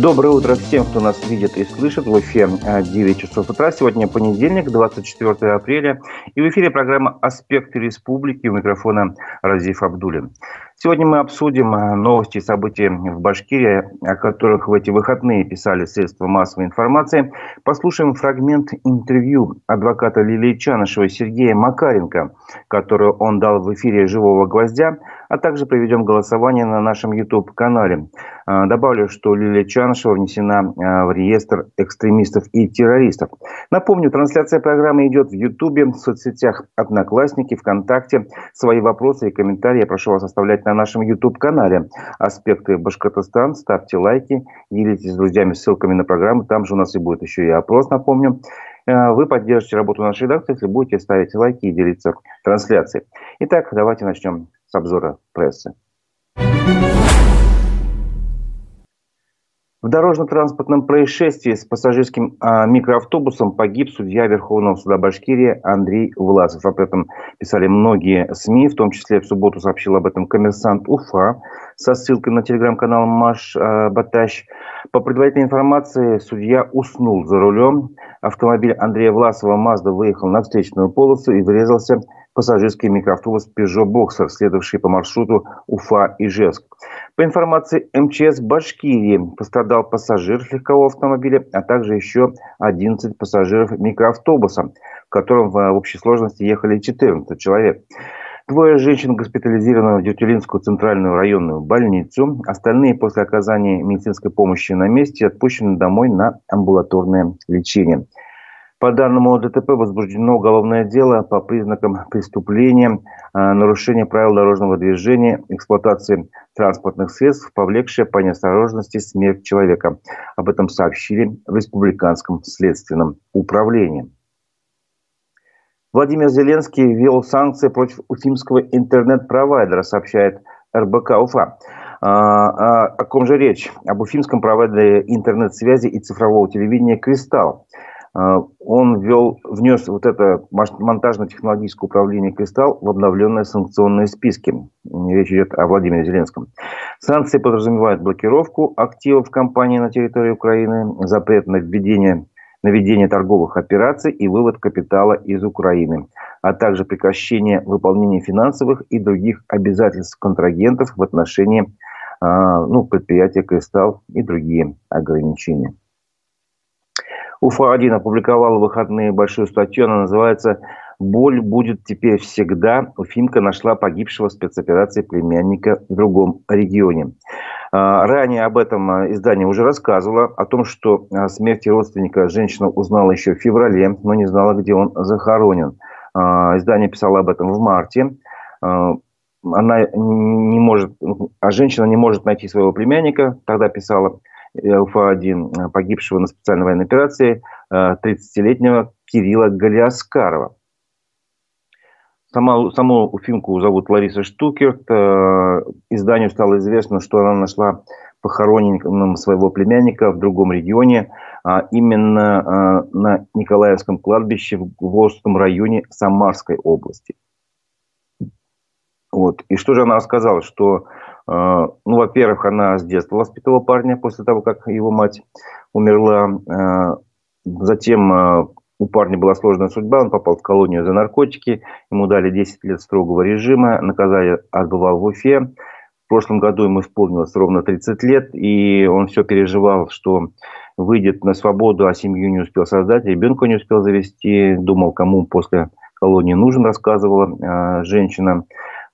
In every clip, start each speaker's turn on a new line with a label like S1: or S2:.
S1: Доброе утро всем, кто нас видит и слышит. В эфире 9 часов утра. Сегодня понедельник, 24 апреля. И в эфире программа «Аспекты республики». У микрофона Разиф Абдулин. Сегодня мы обсудим а, новости и события в Башкирии, о которых в эти выходные писали средства массовой информации. Послушаем фрагмент интервью адвоката Лилии Чанышева Сергея Макаренко, которую он дал в эфире «Живого гвоздя», а также проведем голосование на нашем YouTube-канале. А, добавлю, что Лилия Чанышева внесена а, в реестр экстремистов и террористов. Напомню, трансляция программы идет в YouTube, в соцсетях Одноклассники, ВКонтакте. Свои вопросы и комментарии я прошу вас оставлять на нашем YouTube-канале «Аспекты Башкортостан». Ставьте лайки, делитесь с друзьями ссылками на программу. Там же у нас и будет еще и опрос, напомню. Э, вы поддержите работу нашей редакции, если будете ставить лайки и делиться трансляцией. Итак, давайте начнем с обзора прессы. В дорожно-транспортном происшествии с пассажирским а, микроавтобусом погиб судья Верховного суда Башкирии Андрей Власов. Об этом писали многие СМИ, в том числе в субботу сообщил об этом коммерсант Уфа со ссылкой на телеграм-канал Маш а, Батащ. По предварительной информации, судья уснул за рулем. Автомобиль Андрея Власова Мазда выехал на встречную полосу и врезался пассажирский микроавтобус Peugeot Boxer, следовавший по маршруту Уфа-Ижевск. По информации МЧС Башкирии пострадал пассажир легкового автомобиля, а также еще 11 пассажиров микроавтобуса, в котором в общей сложности ехали 14 человек. Двое женщин госпитализированы в Дютилинскую центральную районную больницу. Остальные после оказания медицинской помощи на месте отпущены домой на амбулаторное лечение. По данному ДТП возбуждено уголовное дело по признакам преступления, а, нарушения правил дорожного движения, эксплуатации транспортных средств, повлекшее по неосторожности смерть человека. Об этом сообщили в Республиканском следственном управлении. Владимир Зеленский ввел санкции против уфимского интернет-провайдера, сообщает РБК Уфа. А, а, о ком же речь? Об уфимском провайдере интернет-связи и цифрового телевидения «Кристалл». А, он ввел, внес вот это монтажно-технологическое управление «Кристалл» в обновленные санкционные списки. Речь идет о Владимире Зеленском. Санкции подразумевают блокировку активов компании на территории Украины, запрет на введение на ведение торговых операций и вывод капитала из Украины, а также прекращение выполнения финансовых и других обязательств контрагентов в отношении а, ну, предприятия «Кристалл» и другие ограничения. Уфа-1 опубликовала в выходные большую статью, она называется «Боль будет теперь всегда». Уфимка нашла погибшего в спецоперации племянника в другом регионе. А, ранее об этом а, издание уже рассказывало, о том, что о смерти родственника женщина узнала еще в феврале, но не знала, где он захоронен. А, издание писало об этом в марте. Она не может, а женщина не может найти своего племянника, тогда писала, Уфа-1, погибшего на специальной военной операции 30-летнего э, Кирилла Галиаскарова. Сама, саму Уфимку зовут Лариса Штукерт. Э, изданию стало известно, что она нашла похороненным своего племянника в другом регионе, а именно э, на Николаевском кладбище в Волжском районе Самарской области. Вот. И что же она рассказала? Что а, ну, во-первых, она с детства воспитывала парня после того, как его мать умерла. А, затем а, у парня была сложная судьба, он попал в колонию за наркотики, ему дали 10 лет строгого режима, наказание отбывал в Уфе. В прошлом году ему исполнилось ровно 30 лет, и он все переживал, что выйдет на свободу, а семью не успел создать, ребенка не успел завести, думал, кому после колонии нужен, рассказывала женщина.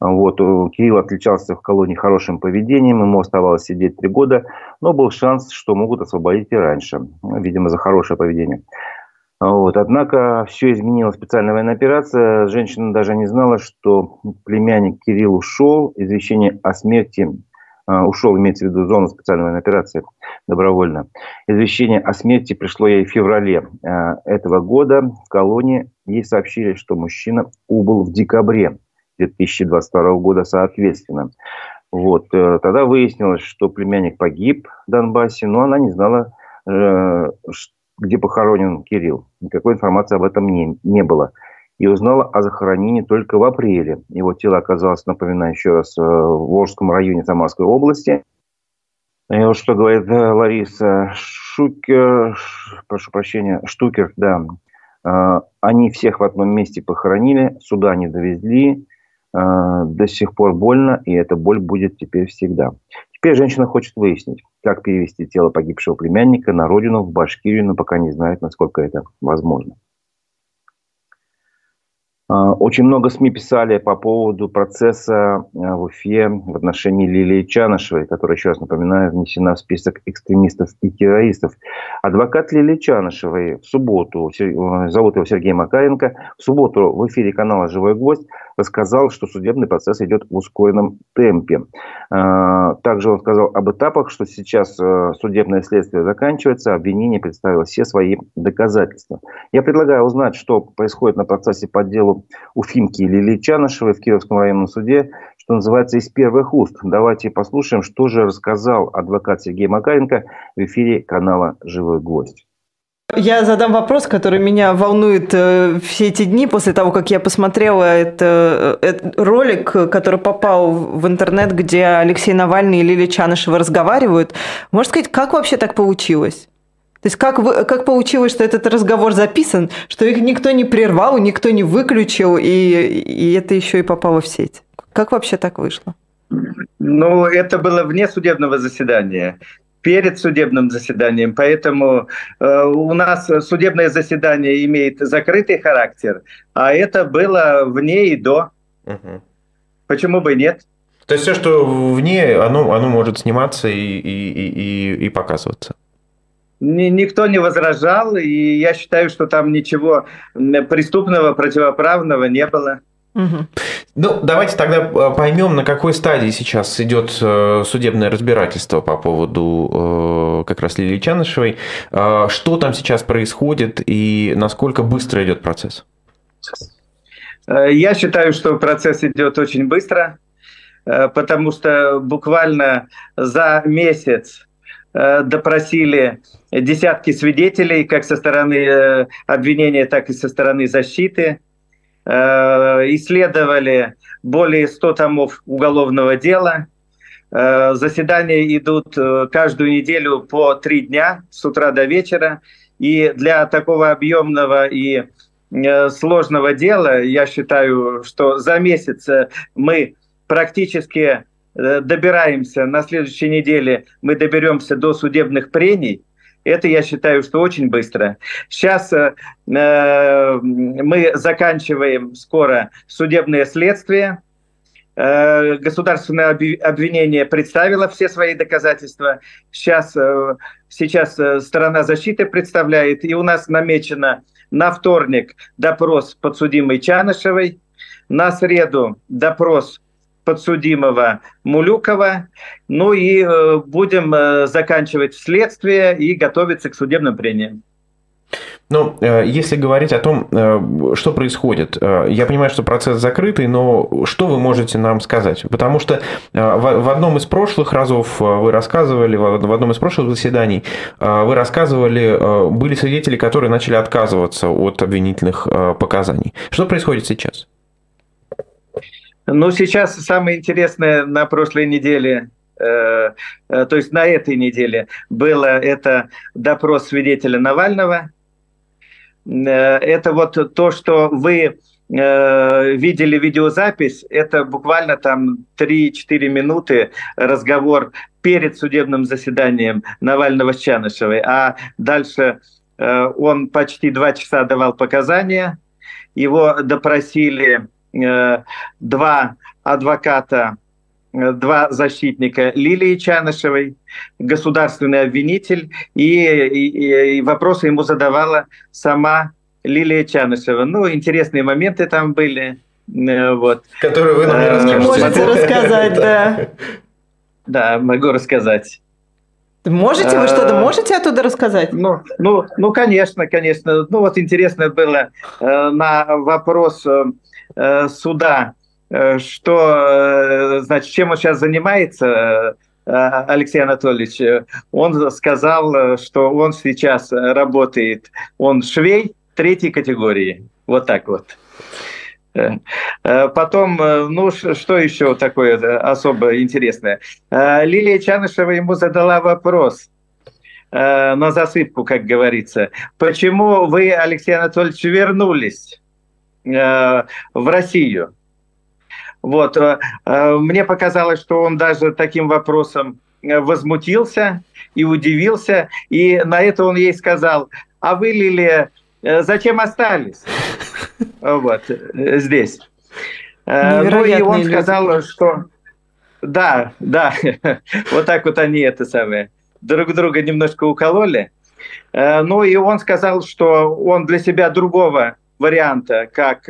S1: Вот, Кирилл отличался в колонии хорошим поведением, ему оставалось сидеть три года, но был шанс, что могут освободить и раньше, видимо, за хорошее поведение. Вот. Однако все изменила специальная военная операция. Женщина даже не знала, что племянник Кирилл ушел. Извещение о смерти а, ушел, имеется в виду зону специальной военной операции, добровольно. Извещение о смерти пришло ей в феврале а, этого года. В колонии ей сообщили, что мужчина убыл в декабре. 2022 года соответственно. Вот. Э, тогда выяснилось, что племянник погиб в Донбассе, но она не знала, э, где похоронен Кирилл. Никакой информации об этом не, не было. И узнала о захоронении только в апреле. Его тело оказалось, напоминаю еще раз, э, в Волжском районе Самарской области. И вот что говорит Лариса Шукер, прошу прощения, Штукер, да. Они всех в одном месте похоронили, сюда не довезли, до сих пор больно, и эта боль будет теперь всегда. Теперь женщина хочет выяснить, как перевести тело погибшего племянника на родину, в Башкирию, но пока не знает, насколько это возможно. А, очень много СМИ писали по поводу процесса а, в Уфе в отношении Лилии Чанышевой, которая, еще раз напоминаю, внесена в список экстремистов и террористов. Адвокат Лилии Чанышевой в субботу, зовут его Сергей Макаренко, в субботу в эфире канала «Живой гвоздь» рассказал, что судебный процесс идет в ускоренном темпе. А, также он сказал об этапах, что сейчас судебное следствие заканчивается, обвинение представило все свои доказательства. Я предлагаю узнать, что происходит на процессе по делу Уфимки Лилии Чанышевой в Кировском районном суде, что называется, из первых уст. Давайте послушаем, что же рассказал адвокат Сергей Макаренко в эфире канала «Живой гость».
S2: Я задам вопрос, который меня волнует э, все эти дни после того, как я посмотрела это, э, это ролик, который попал в интернет, где Алексей Навальный и Лилия Чанышева разговаривают. Можно сказать, как вообще так получилось? То есть как, вы, как получилось, что этот разговор записан, что их никто не прервал, никто не выключил, и, и это еще и попало в сеть? Как вообще так вышло?
S3: Ну, это было вне судебного заседания перед судебным заседанием, поэтому э, у нас судебное заседание имеет закрытый характер, а это было вне и до. Угу. Почему бы нет?
S4: То есть все, что вне, оно, оно может сниматься и, и, и, и показываться
S3: никто не возражал, и я считаю, что там ничего преступного, противоправного не было.
S4: Угу. Ну, давайте тогда э, поймем, на какой стадии сейчас идет э, судебное разбирательство по поводу э, как раз Лилии Чанышевой. Что там сейчас происходит и насколько быстро идет процесс?
S3: Я считаю, что процесс идет очень быстро, потому что буквально за месяц допросили десятки свидетелей, как со стороны обвинения, так и со стороны защиты. Э, исследовали более 100 томов уголовного дела. Э, заседания идут каждую неделю по три дня, с утра до вечера. И для такого объемного и сложного дела, я считаю, что за месяц мы практически добираемся, на следующей неделе мы доберемся до судебных прений – это, я считаю, что очень быстро. Сейчас э, э, мы заканчиваем скоро судебное следствие. Э, государственное обвинение представило все свои доказательства. Сейчас, э, сейчас э, сторона защиты представляет. И у нас намечено на вторник допрос подсудимой Чанышевой, на среду допрос подсудимого Мулюкова. Ну и э, будем э, заканчивать следствие и готовиться к судебным прениям.
S4: Ну, э, если говорить о том, что происходит, я понимаю, что процесс закрытый, но что вы можете нам сказать? Потому что в одном из прошлых разов вы рассказывали, в одном из прошлых заседаний вы рассказывали, были свидетели, которые начали отказываться от обвинительных показаний. Что происходит сейчас?
S3: Ну, сейчас самое интересное на прошлой неделе э, э, то есть на этой неделе было это допрос свидетеля Навального. Э, это вот то, что вы видели видеозапись, это буквально там 3-4 минуты разговор перед судебным заседанием Навального с Чанышевой, а дальше он почти два часа давал показания, его допросили два адвоката, э, два защитника Лилии Чанышевой, государственный обвинитель, и, и, и вопросы ему задавала сама Лилия Чанышева. Ну, интересные моменты там были.
S4: Э, вот. Которые вы нам не
S2: расскажете. Можете рассказать, да.
S3: Да, могу рассказать.
S2: Можете вы что-то можете оттуда рассказать?
S3: Ну, ну, ну, конечно, конечно. Ну вот интересно было на вопрос Э, суда, э, что, э, значит, чем он сейчас занимается, Алексей Анатольевич, он сказал, что он сейчас работает, он швей третьей категории. Вот так вот. Потом, ну, что еще такое особо интересное? Лилия Чанышева ему задала вопрос на засыпку, как говорится. Почему вы, Алексей Анатольевич, вернулись в Россию? Вот. Мне показалось, что он даже таким вопросом возмутился и удивился, и на это он ей сказал, а вы, Лилия, зачем остались? вот, э, здесь. Э, ну и он сказал, люди. что да, да, вот так вот они это самое друг друга немножко укололи. Э, ну и он сказал, что он для себя другого варианта, как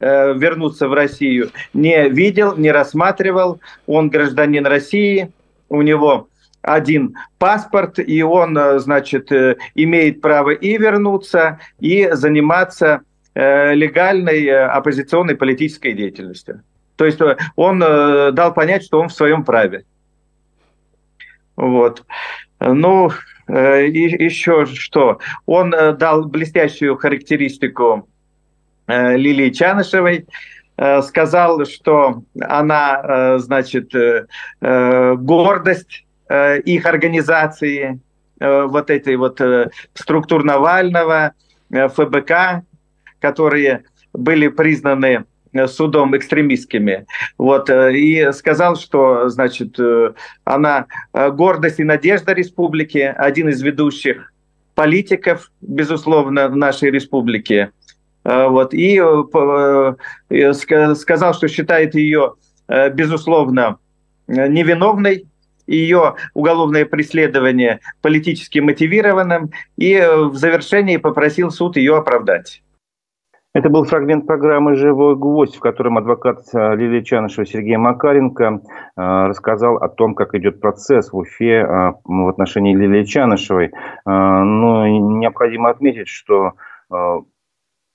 S3: вернуться в Россию, не видел, не рассматривал. Он гражданин России, у него один паспорт, и он, значит, имеет право и вернуться, и заниматься Э, легальной э, оппозиционной политической деятельностью. То есть э, он дал понять, что он в своем праве. Вот. Ну, и еще что? Он дал блестящую характеристику Лилии Чанышевой, сказал, что она, значит, гордость их организации, вот этой вот структур Навального, ФБК, которые были признаны э, судом экстремистскими. Вот, э, и сказал, что значит, э, она гордость и надежда республики, один из ведущих политиков, безусловно, в нашей республике. Вот, и сказал, что считает ее, безусловно, невиновной, ее уголовное преследование политически мотивированным, и в завершении попросил суд ее оправдать.
S1: Это был фрагмент программы «Живой гвоздь», в котором адвокат э, Лилия Чанышева Сергей Макаренко э, рассказал о том, как идет процесс в Уфе э, в отношении Лилии Чанышевой. Но необходимо отметить, что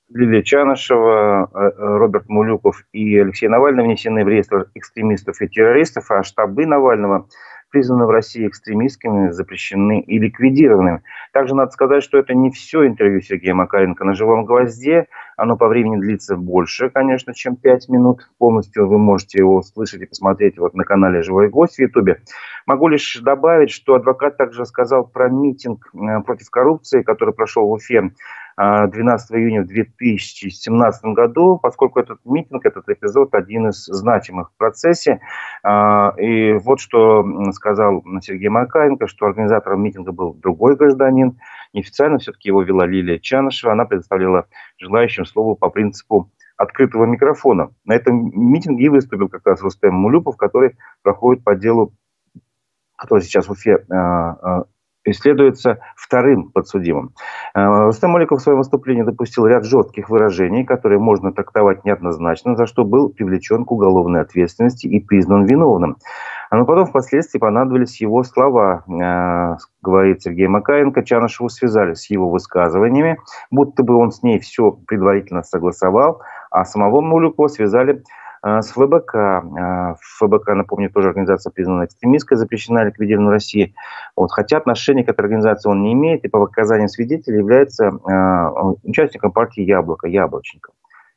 S1: Лилия Чанышева, Роберт Мулюков и Алексей Навальный внесены в реестр экстремистов и террористов, а штабы Навального – признаны в России экстремистскими, запрещены и ликвидированы. Также надо сказать, что это не все интервью Сергея Макаренко на «Живом гвозде». Оно по времени длится больше, конечно, чем 5 минут. Полностью вы можете его слышать и посмотреть вот на канале «Живой гвоздь» в Ютубе. Могу лишь добавить, что адвокат также рассказал про митинг э, против коррупции, который прошел в Уфе 12 июня в 2017 году, поскольку этот митинг, этот эпизод один из значимых в процессе. А, и вот что сказал Сергей Макаенко, что организатором митинга был другой гражданин. Неофициально все-таки его вела Лилия Чанышева. Она предоставляла желающим слово по принципу открытого микрофона. На этом митинге и выступил как раз Рустем Мулюпов, который проходит по делу, который сейчас в Уфе а, а, исследуется вторым подсудимым. Э, Рустам Маликов в своем выступлении допустил ряд жестких выражений, которые можно трактовать неоднозначно, за что был привлечен к уголовной ответственности и признан виновным. Но потом впоследствии понадобились его слова, э, говорит Сергей Макаенко. Чанышеву связали с его высказываниями, будто бы он с ней все предварительно согласовал, а самого Мулюкова связали с ФБК. А, ФБК, напомню, тоже организация признана экстремистской, запрещена ликвидирована в России. Вот, хотя отношения к этой организации он не имеет, и по показаниям свидетелей является э, участником партии «Яблоко», «Яблочником».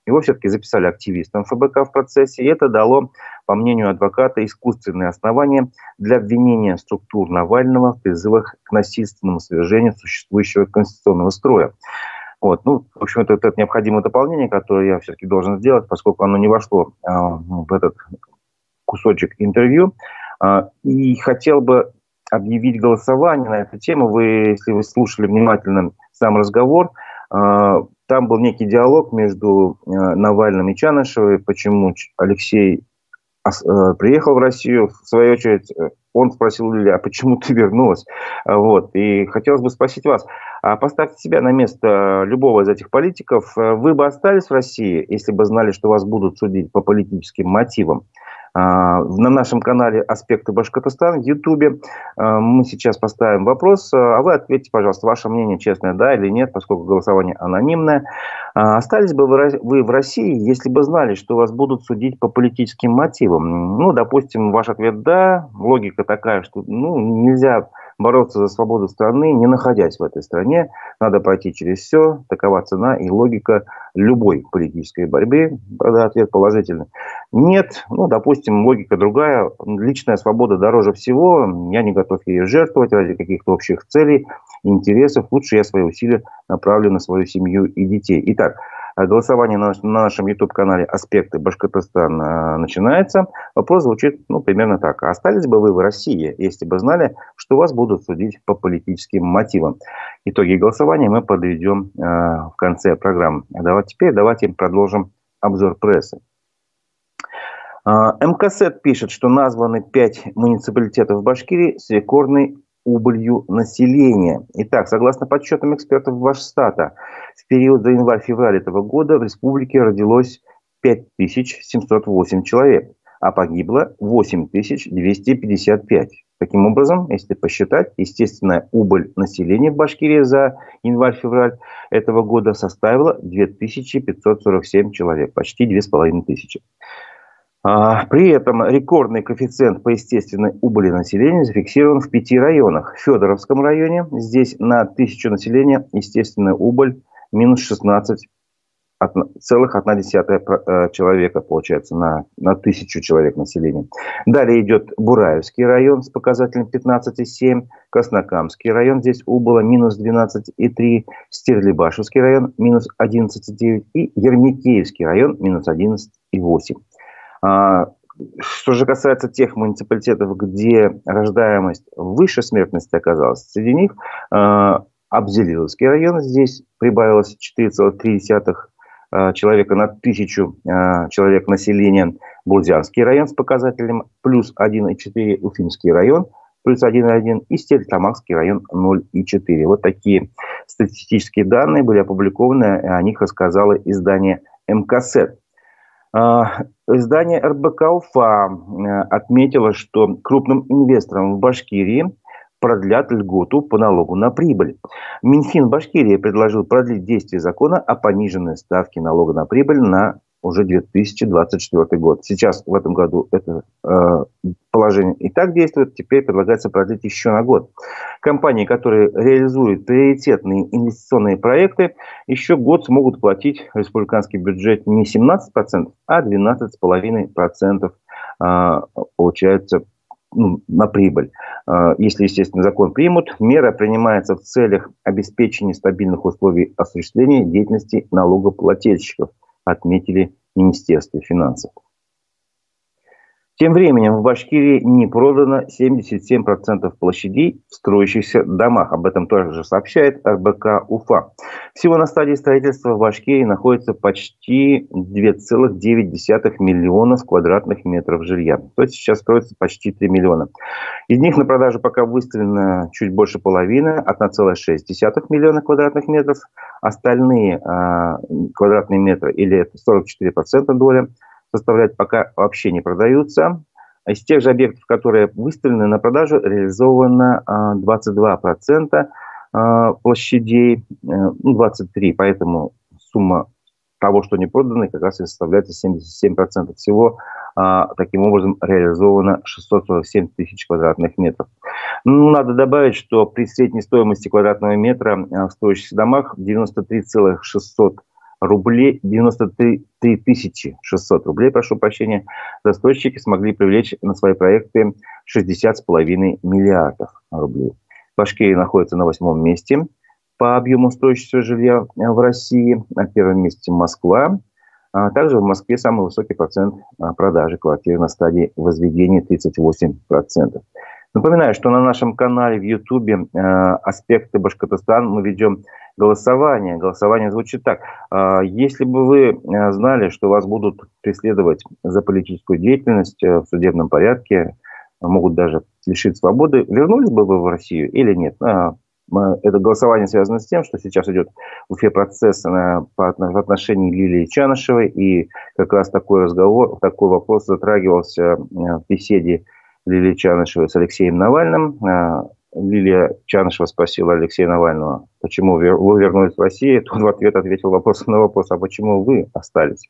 S1: Его все-таки записали активистом ФБК в процессе, и это дало, по мнению адвоката, искусственные основания для обвинения структур Навального в призывах к насильственному свержению существующего конституционного строя. Вот. Ну, в общем, это, это необходимое дополнение, которое я все-таки должен сделать, поскольку оно не вошло а, в этот кусочек интервью. А, и хотел бы объявить голосование на эту тему. Вы, если вы слушали внимательно сам разговор, а, там был некий диалог между а, Навальным и Чанышевой, почему Алексей а, приехал в Россию, в свою очередь, он спросил Лили, а почему ты вернулась? Вот. И хотелось бы спросить вас, поставьте себя на место любого из этих политиков. Вы бы остались в России, если бы знали, что вас будут судить по политическим мотивам? А, на нашем канале «Аспекты Башкортостана» в Ютубе а, мы сейчас поставим вопрос, а вы ответьте, пожалуйста, ваше мнение честное, да или нет, поскольку голосование анонимное. Остались бы вы в России, если бы знали, что вас будут судить по политическим мотивам? Ну, допустим, ваш ответ «да», логика такая, что ну, нельзя бороться за свободу страны, не находясь в этой стране. Надо пройти через все. Такова цена и логика любой политической борьбы. Правда, ответ положительный. Нет, ну, допустим, логика другая. Личная свобода дороже всего. Я не готов ее жертвовать ради каких-то общих целей, интересов. Лучше я свои усилия направлю на свою семью и детей. Итак, голосование на, нашем YouTube-канале «Аспекты Башкортостан» э, начинается. Вопрос звучит ну, примерно так. Остались бы вы в России, если бы знали, что вас будут судить по политическим мотивам? Итоги голосования мы подведем э, в конце программы. Давайте, теперь давайте продолжим обзор прессы. Э, МКСЭТ пишет, что названы пять муниципалитетов в Башкирии с рекордной убылью населения. Итак, согласно подсчетам экспертов Вашстата, в период за январь-февраль этого года в республике родилось 5708 человек, а погибло 8255. Таким образом, если посчитать, естественная убыль населения в Башкирии за январь-февраль этого года составила 2547 человек, почти 2500. А, при этом рекордный коэффициент по естественной убыли населения зафиксирован в пяти районах. В Федоровском районе здесь на тысячу населения естественная убыль минус 16 целых одна десятая э, человека, получается, на, на тысячу человек населения. Далее идет Бураевский район с показателем 15,7, Краснокамский район, здесь убыло минус 12,3, Стерлибашевский район минус 11,9 и Ермикеевский район минус 11,8. А, что же касается тех муниципалитетов, где рождаемость выше смертности оказалась, среди них а, Абзелиловский район, здесь прибавилось 4,3 а, человека на тысячу человек населения, Булзянский район с показателем плюс 1,4, Уфимский район плюс 1,1 и Стерлитамакский район 0,4. Вот такие статистические данные были опубликованы, о них рассказало издание МКСЭТ. А, издание РБК УФА э, отметило, что крупным инвесторам в Башкирии продлят льготу по налогу на прибыль. Минфин Башкирии предложил продлить действие закона о пониженной ставке налога на прибыль на уже 2024 год. Сейчас в этом году это э, положение и так действует, теперь предлагается продлить еще на год. Компании, которые реализуют приоритетные инвестиционные проекты, еще год смогут платить республиканский бюджет не 17%, а 12,5% э, получается ну, на прибыль. Э, если, естественно, закон примут, мера принимается в целях обеспечения стабильных условий осуществления деятельности налогоплательщиков – отметили Министерство финансов. Тем временем в Башкирии не продано 77% площадей в строящихся домах. Об этом тоже сообщает РБК Уфа. Всего на стадии строительства в Башкирии находится почти 2,9 миллионов квадратных метров жилья. То есть сейчас строится почти 3 миллиона. Из них на продажу пока выставлено чуть больше половины, 1,6 миллиона квадратных метров. Остальные э, квадратные метры, или это 44% доля, составляют, пока вообще не продаются. А из тех же объектов, которые выставлены на продажу, реализовано 22% а, площадей, 23%, э, ну, поэтому сумма того, что не продано, как раз и составляет 77% всего. А, таким образом, реализовано 647 тысяч квадратных метров. Ну, надо добавить, что при средней стоимости квадратного метра в стоящих домах 93,600 рублей, 93 тысячи 600 рублей, прошу прощения, застройщики смогли привлечь на свои проекты 60,5 миллиардов рублей. Башкирия находится на восьмом месте по объему строящегося жилья в России. На первом месте Москва. А также в Москве самый высокий процент а, продажи квартир на стадии возведения 38%. Напоминаю, что на нашем канале в Ютубе а, «Аспекты Башкортостана» мы ведем голосование. Голосование звучит так. А, если бы вы э, знали, что вас будут преследовать за политическую деятельность э, в судебном порядке, могут даже лишить свободы, вернулись бы вы в Россию или нет? А, это голосование связано с тем, что сейчас идет в Уфе процесс в отношении Лилии Чанышевой, и как раз такой разговор, такой вопрос затрагивался э, в беседе Лилии Чанышевой с Алексеем Навальным. Лилия Чанышева спросила Алексея Навального, почему вы вернулись в Россию. Тот в ответ ответил вопросом на вопрос, а почему вы остались?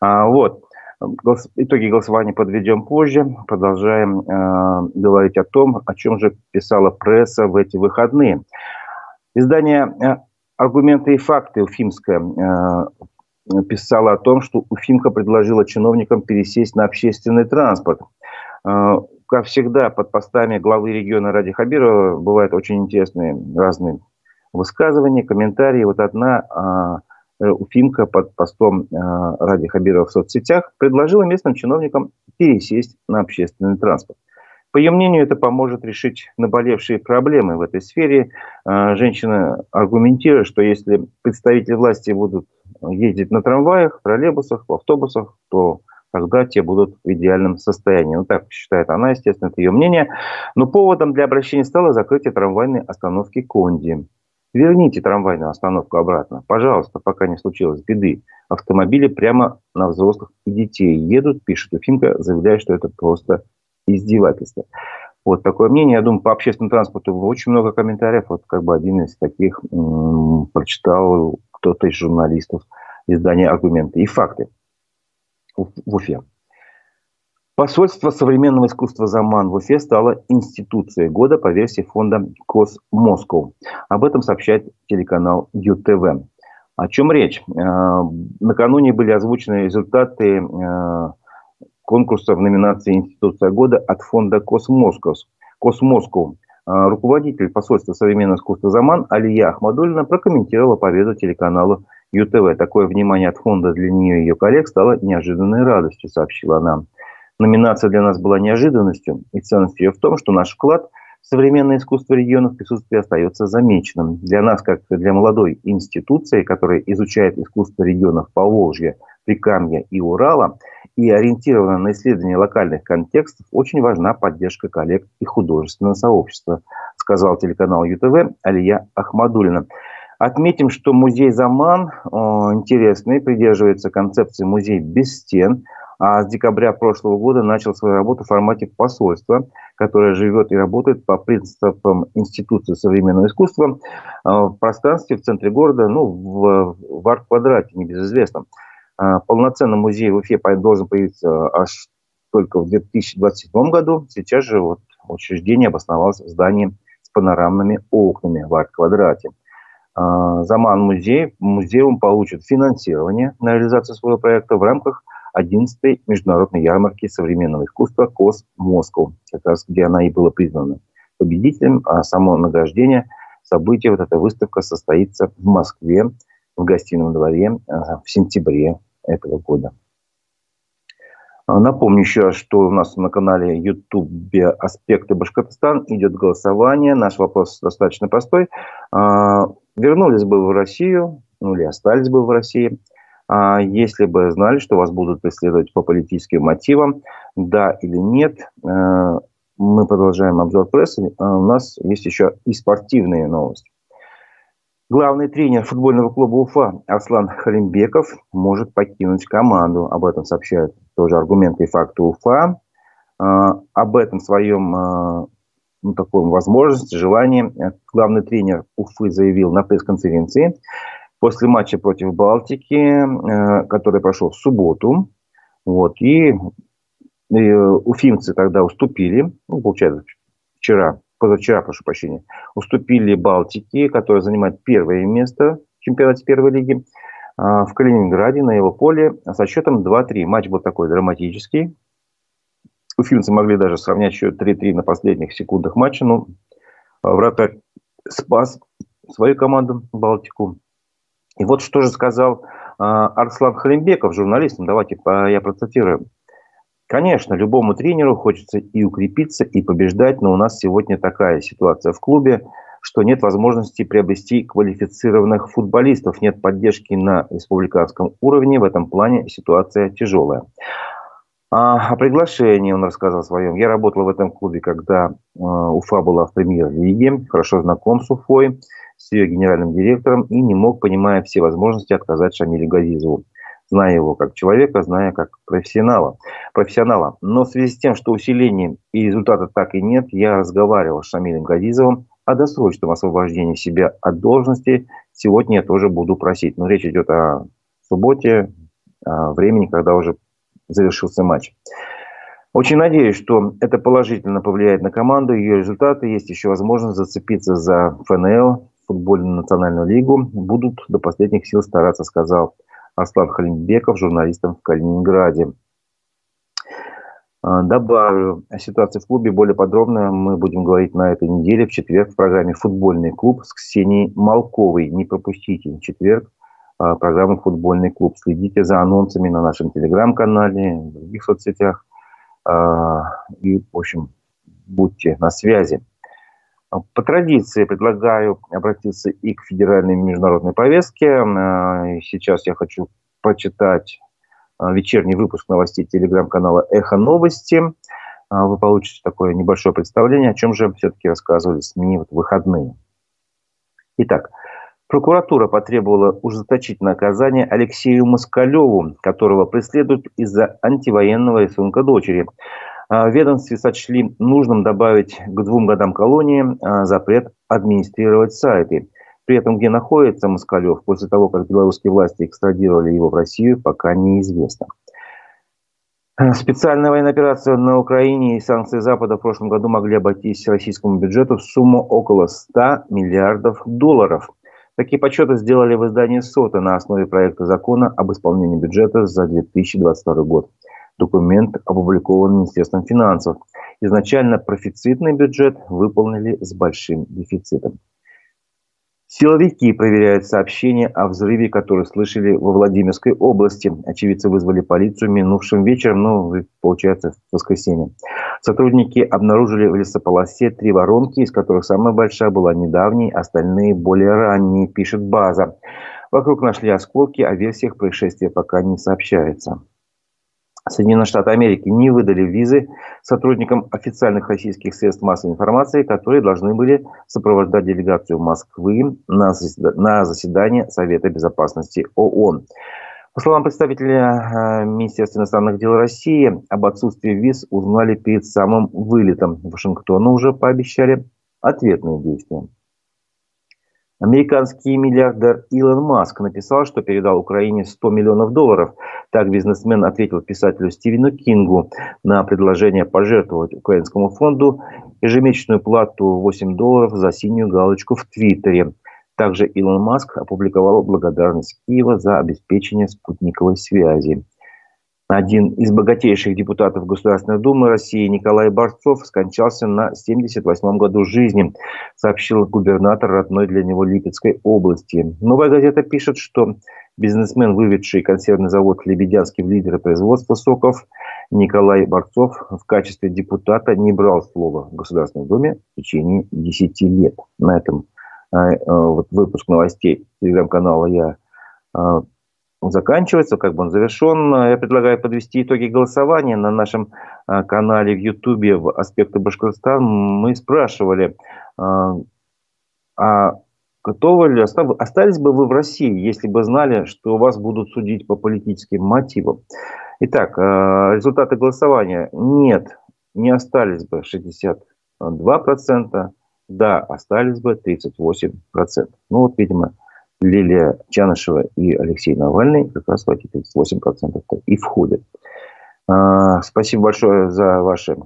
S1: А, вот. Итоги голосования подведем позже. Продолжаем э, говорить о том, о чем же писала пресса в эти выходные. Издание э, «Аргументы и факты» Уфимское э, писало о том, что Уфимка предложила чиновникам пересесть на общественный транспорт. Как всегда, под постами главы региона Ради Хабирова бывают очень интересные разные высказывания, комментарии. Вот одна э, Уфимка под постом э, Ради Хабирова в соцсетях предложила местным чиновникам пересесть на общественный транспорт. По ее мнению, это поможет решить наболевшие проблемы в этой сфере. Э, женщина аргументирует, что если представители власти будут ездить на трамваях, троллейбусах, автобусах, то тогда те будут в идеальном состоянии. Ну, так считает она, естественно, это ее мнение. Но поводом для обращения стало закрытие трамвайной остановки Конди. Верните трамвайную остановку обратно. Пожалуйста, пока не случилось беды. Автомобили прямо на взрослых и детей едут, пишет Уфимка, заявляя, что это просто издевательство. Вот такое мнение. Я думаю, по общественному транспорту очень много комментариев. Вот как бы один из таких м- прочитал кто-то из журналистов издания «Аргументы и факты» в Уфе. Посольство современного искусства «Заман» в Уфе стало институцией года по версии фонда «Кос Москва». Об этом сообщает телеканал ЮТВ. О чем речь? Э, накануне были озвучены результаты э, конкурса в номинации «Институция года» от фонда «Космосков». «Космосков». Э, руководитель посольства современного искусства «Заман» Алия Ахмадулина прокомментировала победу телеканалу ЮТВ. Такое внимание от фонда для нее и ее коллег стало неожиданной радостью, сообщила она. Номинация для нас была неожиданностью, и ценность ее в том, что наш вклад в современное искусство регионов присутствия остается замеченным. Для нас, как для молодой институции, которая изучает искусство регионов Поволжья, Прикамья и Урала и ориентирована на исследование локальных контекстов, очень важна поддержка коллег и художественного сообщества, сказал телеканал ЮТВ Алия Ахмадулина. Отметим, что музей Заман о, интересный, придерживается концепции музей без стен – а с декабря прошлого года начал свою работу в формате посольства, которое живет и работает по принципам Институции современного искусства э, в пространстве в центре города, ну, в, в арт-квадрате, небезызвестном. Э, полноценный музей в Уфе должен появиться аж только в 2027 году. Сейчас же вот учреждение обосновалось в здании с панорамными окнами в арт-квадрате. Э, Заман музей, музеум получит финансирование на реализацию своего проекта в рамках 11-й международной ярмарки современного искусства КОС Москва, как раз где она и была признана победителем, а само награждение события, вот эта выставка состоится в Москве, в гостином дворе э, в сентябре этого года. А, напомню еще, что у нас на канале YouTube «Аспекты Башкортостан» идет голосование. Наш вопрос достаточно простой. Вернулись бы в Россию, ну или остались бы в России – а если бы знали, что вас будут преследовать по политическим мотивам, да или нет, э, мы продолжаем обзор прессы. А у нас есть еще и спортивные новости. Главный тренер футбольного клуба Уфа Арслан Халимбеков может покинуть команду. Об этом сообщают тоже аргументы и факты Уфа. А, об этом своем э, ну, такой возможности, желании главный тренер Уфы заявил на пресс-конференции после матча против Балтики, э, который прошел в субботу. Вот, и, и уфимцы тогда уступили, ну, получается, вчера, позавчера, прошу прощения, уступили Балтике, которая занимает первое место в чемпионате первой лиги, в Калининграде на его поле со счетом 2-3. Матч был такой драматический. Уфимцы могли даже сравнять счет 3-3 на последних секундах матча, но вратарь спас свою команду Балтику. И вот что же сказал э, Арслан Халимбеков, журналистам, давайте я процитирую. Конечно, любому тренеру хочется и укрепиться, и побеждать, но у нас сегодня такая ситуация в клубе, что нет возможности приобрести квалифицированных футболистов, нет поддержки на республиканском уровне. В этом плане ситуация тяжелая. А, о приглашении он рассказал своем. Я работал в этом клубе, когда э, Уфа была в премьер-лиге, хорошо знаком с Уфой с ее генеральным директором и не мог, понимая все возможности, отказать Шамилю Газизову зная его как человека, зная как профессионала. профессионала. Но в связи с тем, что усиления и результата так и нет, я разговаривал с Шамилем Газизовым о досрочном освобождении себя от должности. Сегодня я тоже буду просить. Но речь идет о субботе, о времени, когда уже завершился матч. Очень надеюсь, что это положительно повлияет на команду, ее результаты. Есть еще возможность зацепиться за ФНЛ, футбольную национальную лигу. Будут до последних сил стараться, сказал Аслан Халимбеков журналистам в Калининграде. А, добавлю о ситуации в клубе более подробно мы будем говорить на этой неделе в четверг в программе «Футбольный клуб» с Ксенией Малковой. Не пропустите четверг а, программу «Футбольный клуб». Следите за анонсами на нашем телеграм-канале, в других соцсетях. А, и, в общем, будьте на связи. По традиции предлагаю обратиться и к федеральной международной повестке. А, сейчас я хочу прочитать вечерний выпуск новостей телеграм-канала «Эхо новости». Вы получите такое небольшое представление, о чем же все-таки рассказывали СМИ в выходные. Итак, Прокуратура потребовала ужесточить наказание Алексею Москалеву, которого преследуют из-за антивоенного рисунка дочери. А в ведомстве сочли нужным добавить к двум годам колонии а, запрет администрировать сайты. При этом, где находится Москалев, после того, как белорусские власти экстрадировали его в Россию, пока неизвестно. Специальная военная операция на Украине и санкции Запада в прошлом году могли обойтись российскому бюджету в сумму около 100 миллиардов долларов – Такие подсчеты сделали в издании СОТа на основе проекта закона об исполнении бюджета за 2022 год. Документ опубликован Министерством финансов. Изначально профицитный бюджет выполнили с большим дефицитом. Силовики проверяют сообщения о взрыве, которые слышали во Владимирской области. Очевидцы вызвали полицию минувшим вечером, ну, получается, в воскресенье. Сотрудники обнаружили в лесополосе три воронки, из которых самая большая была недавней, остальные более ранние, пишет база. Вокруг нашли осколки, о версиях происшествия пока не сообщается. Соединенные Штаты Америки не выдали визы сотрудникам официальных российских средств массовой информации, которые должны были сопровождать делегацию Москвы на заседание Совета Безопасности ООН. По словам представителя э, Министерства иностранных дел России, об отсутствии виз узнали перед самым вылетом. Вашингтону уже пообещали ответные действия. Американский миллиардер Илон Маск написал, что передал Украине 100 миллионов долларов. Так бизнесмен ответил писателю Стивену Кингу на предложение пожертвовать украинскому фонду ежемесячную плату 8 долларов за синюю галочку в Твиттере. Также Илон Маск опубликовал благодарность Киева за обеспечение спутниковой связи. Один из богатейших депутатов Государственной Думы России Николай Борцов скончался на 78-м году жизни, сообщил губернатор родной для него Липецкой области. Новая газета пишет, что бизнесмен, выведший консервный завод «Лебедянский» в лидеры производства соков, Николай Борцов в качестве депутата не брал слова в Государственной Думе в течение 10 лет. На этом э, э, вот выпуск новостей телеграм-канала я э, заканчивается, как бы он завершен. Я предлагаю подвести итоги голосования на нашем а, канале в Ютубе в «Аспекты Башкортостана». Мы спрашивали, а, а готовы ли, остались бы вы в России, если бы знали, что вас будут судить по политическим мотивам? Итак, а, результаты голосования. Нет, не остались бы 62%, да, остались бы 38%. Ну вот, видимо, Лилия Чанышева и Алексей Навальный как раз в эти 38% и входят. Спасибо большое за ваши э,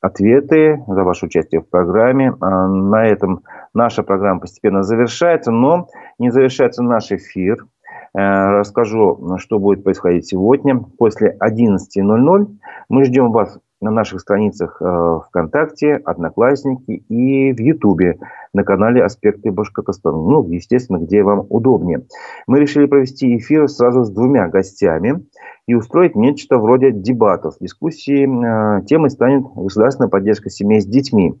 S1: ответы, за ваше участие в программе. А, на этом наша программа постепенно завершается, но не завершается наш эфир. Э, расскажу, что будет происходить сегодня. После 11.00 мы ждем вас на наших страницах э, ВКонтакте, Одноклассники и в Ютубе на канале «Аспекты Башкортостана». Ну, естественно, где вам удобнее. Мы решили провести эфир сразу с двумя гостями и устроить нечто вроде дебатов. Дискуссии э, темой станет государственная поддержка семей с детьми.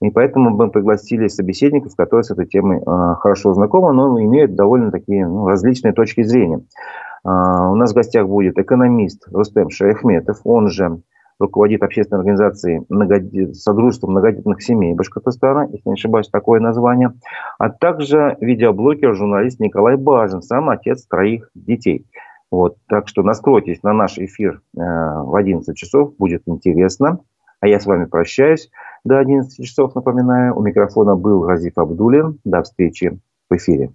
S1: И поэтому мы пригласили собеседников, которые с этой темой э, хорошо знакомы, но имеют довольно такие ну, различные точки зрения. У нас в гостях будет экономист Рустем Шаяхметов, он же руководит общественной организацией Содружества многодетных семей Башкортостана, если не ошибаюсь, такое название, а также видеоблогер, журналист Николай Бажин, сам отец троих детей. Вот, так что настройтесь на наш эфир э, в 11 часов, будет интересно. А я с вами прощаюсь до 11 часов, напоминаю. У микрофона был Разиф Абдулин. До встречи в эфире.